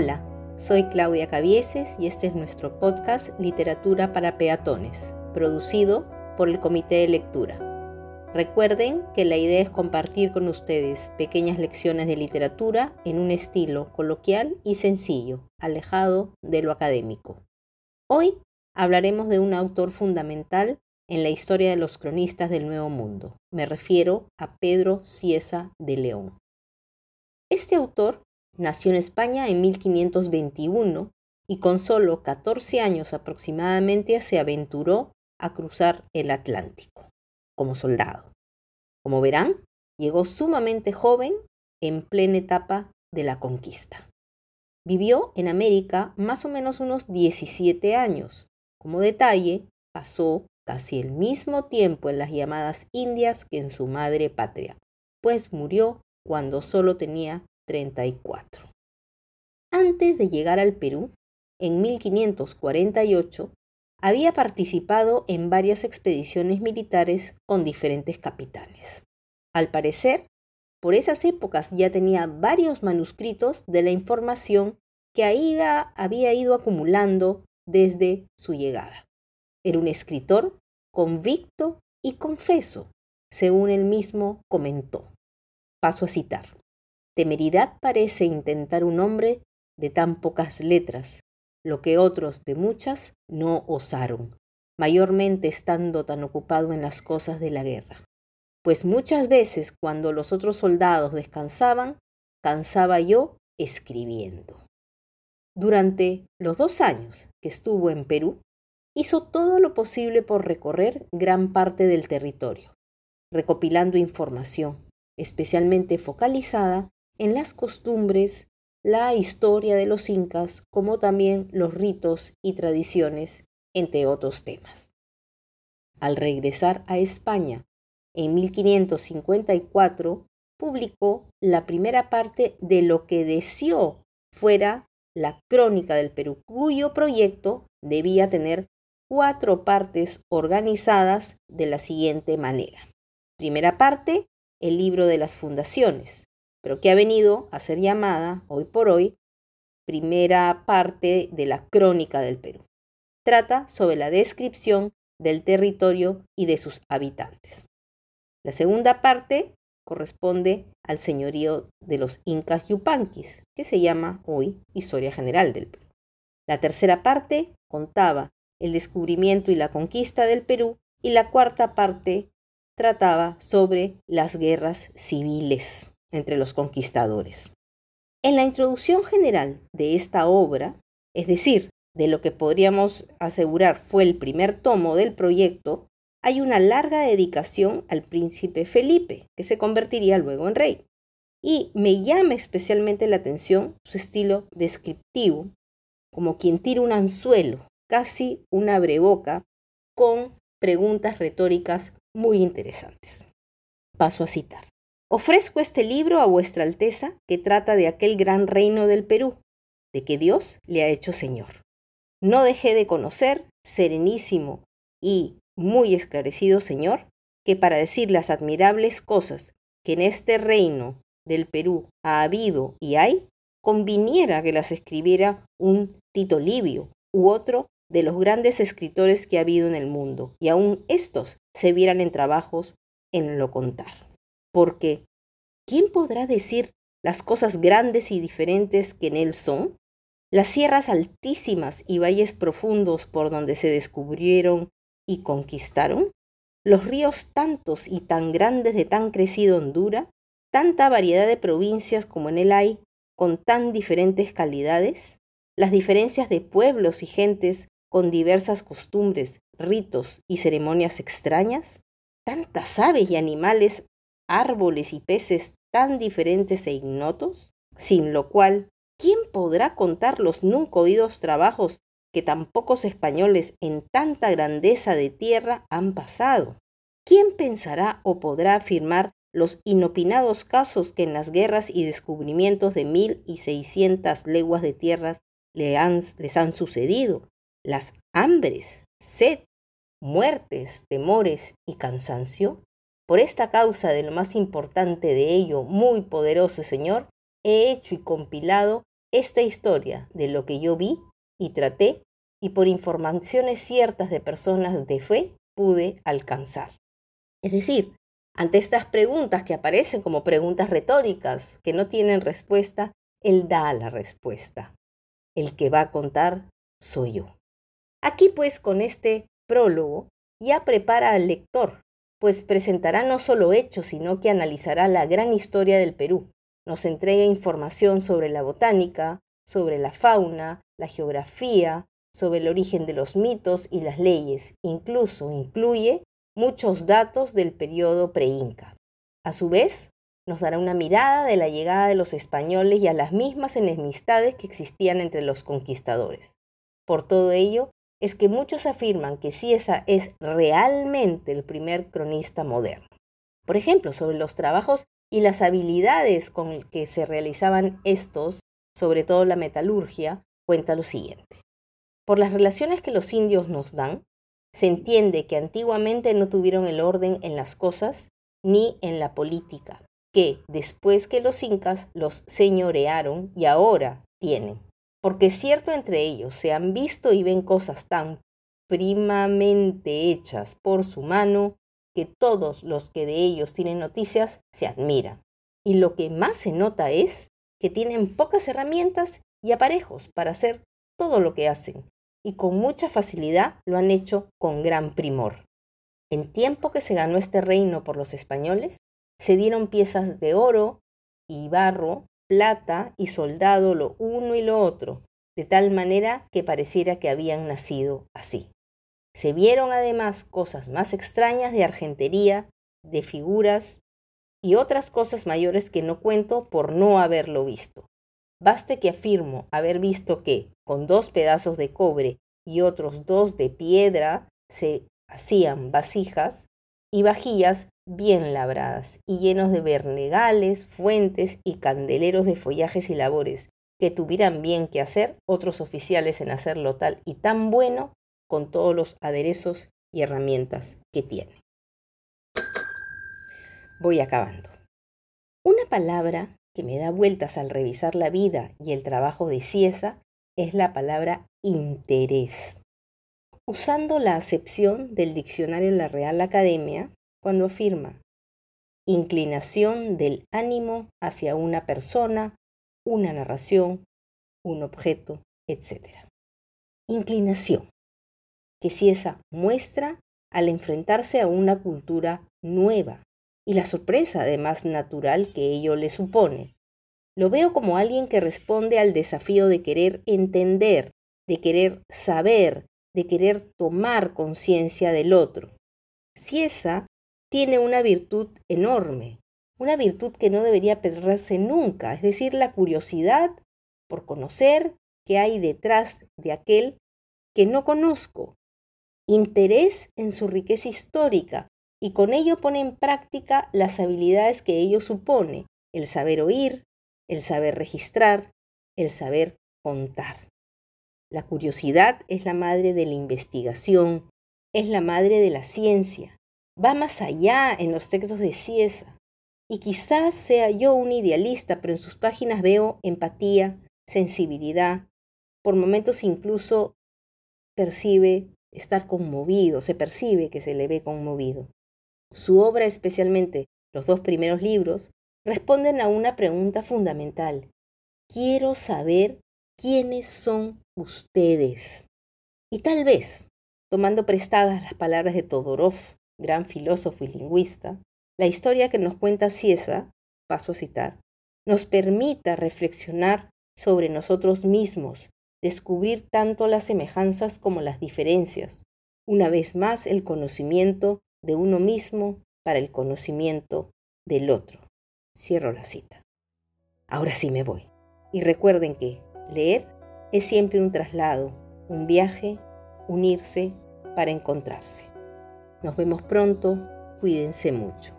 Hola, soy Claudia Cavieses y este es nuestro podcast Literatura para Peatones, producido por el Comité de Lectura. Recuerden que la idea es compartir con ustedes pequeñas lecciones de literatura en un estilo coloquial y sencillo, alejado de lo académico. Hoy hablaremos de un autor fundamental en la historia de los cronistas del Nuevo Mundo. Me refiero a Pedro Ciesa de León. Este autor nació en España en 1521 y con solo 14 años aproximadamente se aventuró a cruzar el Atlántico como soldado. Como verán, llegó sumamente joven en plena etapa de la conquista. Vivió en América más o menos unos 17 años. Como detalle, pasó casi el mismo tiempo en las llamadas Indias que en su madre patria, pues murió cuando solo tenía 34. Antes de llegar al Perú, en 1548, había participado en varias expediciones militares con diferentes capitanes. Al parecer, por esas épocas ya tenía varios manuscritos de la información que Aida había ido acumulando desde su llegada. Era un escritor convicto y confeso, según él mismo comentó. Paso a citar. Temeridad parece intentar un hombre de tan pocas letras, lo que otros de muchas no osaron, mayormente estando tan ocupado en las cosas de la guerra. Pues muchas veces cuando los otros soldados descansaban, cansaba yo escribiendo. Durante los dos años que estuvo en Perú, hizo todo lo posible por recorrer gran parte del territorio, recopilando información, especialmente focalizada en las costumbres, la historia de los incas, como también los ritos y tradiciones, entre otros temas. Al regresar a España en 1554, publicó la primera parte de lo que deseó fuera la Crónica del Perú, cuyo proyecto debía tener cuatro partes organizadas de la siguiente manera. Primera parte, el libro de las fundaciones, pero que ha venido a ser llamada hoy por hoy primera parte de la Crónica del Perú. Trata sobre la descripción del territorio y de sus habitantes. La segunda parte corresponde al señorío de los incas yupanquis, que se llama hoy Historia General del Perú. La tercera parte contaba el descubrimiento y la conquista del Perú, y la cuarta parte trataba sobre las guerras civiles entre los conquistadores. En la introducción general de esta obra, es decir, de lo que podríamos asegurar fue el primer tomo del proyecto, hay una larga dedicación al príncipe Felipe, que se convertiría luego en rey. Y me llama especialmente la atención su estilo descriptivo, como quien tira un anzuelo casi una abreboca con preguntas retóricas muy interesantes. Paso a citar. Ofrezco este libro a vuestra Alteza que trata de aquel gran reino del Perú, de que Dios le ha hecho Señor. No dejé de conocer, serenísimo y muy esclarecido Señor, que para decir las admirables cosas que en este reino del Perú ha habido y hay, conviniera que las escribiera un Tito Livio u otro de los grandes escritores que ha habido en el mundo, y aún estos se vieran en trabajos en lo contar. Porque, ¿quién podrá decir las cosas grandes y diferentes que en él son? Las sierras altísimas y valles profundos por donde se descubrieron y conquistaron, los ríos tantos y tan grandes de tan crecida hondura, tanta variedad de provincias como en él hay, con tan diferentes calidades, las diferencias de pueblos y gentes con diversas costumbres, ritos y ceremonias extrañas? ¿Tantas aves y animales, árboles y peces tan diferentes e ignotos? Sin lo cual, ¿quién podrá contar los nunca oídos trabajos que tan pocos españoles en tanta grandeza de tierra han pasado? ¿Quién pensará o podrá afirmar los inopinados casos que en las guerras y descubrimientos de mil y seiscientas leguas de tierra les han sucedido? las hambres, sed, muertes, temores y cansancio? Por esta causa de lo más importante de ello, muy poderoso Señor, he hecho y compilado esta historia de lo que yo vi y traté y por informaciones ciertas de personas de fe pude alcanzar. Es decir, ante estas preguntas que aparecen como preguntas retóricas que no tienen respuesta, Él da la respuesta. El que va a contar soy yo. Aquí pues con este prólogo ya prepara al lector, pues presentará no solo hechos, sino que analizará la gran historia del Perú. Nos entrega información sobre la botánica, sobre la fauna, la geografía, sobre el origen de los mitos y las leyes. Incluso incluye muchos datos del periodo pre-inca. A su vez, nos dará una mirada de la llegada de los españoles y a las mismas enemistades que existían entre los conquistadores. Por todo ello, es que muchos afirman que Ciesa es realmente el primer cronista moderno. Por ejemplo, sobre los trabajos y las habilidades con que se realizaban estos, sobre todo la metalurgia, cuenta lo siguiente. Por las relaciones que los indios nos dan, se entiende que antiguamente no tuvieron el orden en las cosas ni en la política, que después que los incas los señorearon y ahora tienen. Porque cierto entre ellos se han visto y ven cosas tan primamente hechas por su mano que todos los que de ellos tienen noticias se admiran. Y lo que más se nota es que tienen pocas herramientas y aparejos para hacer todo lo que hacen, y con mucha facilidad lo han hecho con gran primor. En tiempo que se ganó este reino por los españoles, se dieron piezas de oro y barro, plata y soldado lo uno y lo otro, de tal manera que pareciera que habían nacido así. Se vieron además cosas más extrañas de argentería, de figuras y otras cosas mayores que no cuento por no haberlo visto. Baste que afirmo haber visto que, con dos pedazos de cobre y otros dos de piedra, se hacían vasijas y vajillas bien labradas y llenos de vernegales, fuentes y candeleros de follajes y labores, que tuvieran bien que hacer otros oficiales en hacerlo tal y tan bueno con todos los aderezos y herramientas que tiene. Voy acabando. Una palabra que me da vueltas al revisar la vida y el trabajo de Ciesa es la palabra interés. Usando la acepción del diccionario de la Real Academia, cuando afirma inclinación del ánimo hacia una persona, una narración, un objeto, etc. Inclinación, que Ciesa muestra al enfrentarse a una cultura nueva, y la sorpresa además natural que ello le supone. Lo veo como alguien que responde al desafío de querer entender, de querer saber, de querer tomar conciencia del otro. Ciesa tiene una virtud enorme, una virtud que no debería perderse nunca, es decir, la curiosidad por conocer qué hay detrás de aquel que no conozco, interés en su riqueza histórica, y con ello pone en práctica las habilidades que ello supone, el saber oír, el saber registrar, el saber contar. La curiosidad es la madre de la investigación, es la madre de la ciencia, va más allá en los textos de Ciesa. Y quizás sea yo un idealista, pero en sus páginas veo empatía, sensibilidad, por momentos incluso percibe estar conmovido, se percibe que se le ve conmovido. Su obra, especialmente los dos primeros libros, responden a una pregunta fundamental. Quiero saber quiénes son ustedes. Y tal vez, tomando prestadas las palabras de Todorov, gran filósofo y lingüista, la historia que nos cuenta Ciesa, paso a citar, nos permita reflexionar sobre nosotros mismos, descubrir tanto las semejanzas como las diferencias, una vez más el conocimiento de uno mismo para el conocimiento del otro. Cierro la cita. Ahora sí me voy. Y recuerden que leer es siempre un traslado, un viaje, unirse para encontrarse. Nos vemos pronto, cuídense mucho.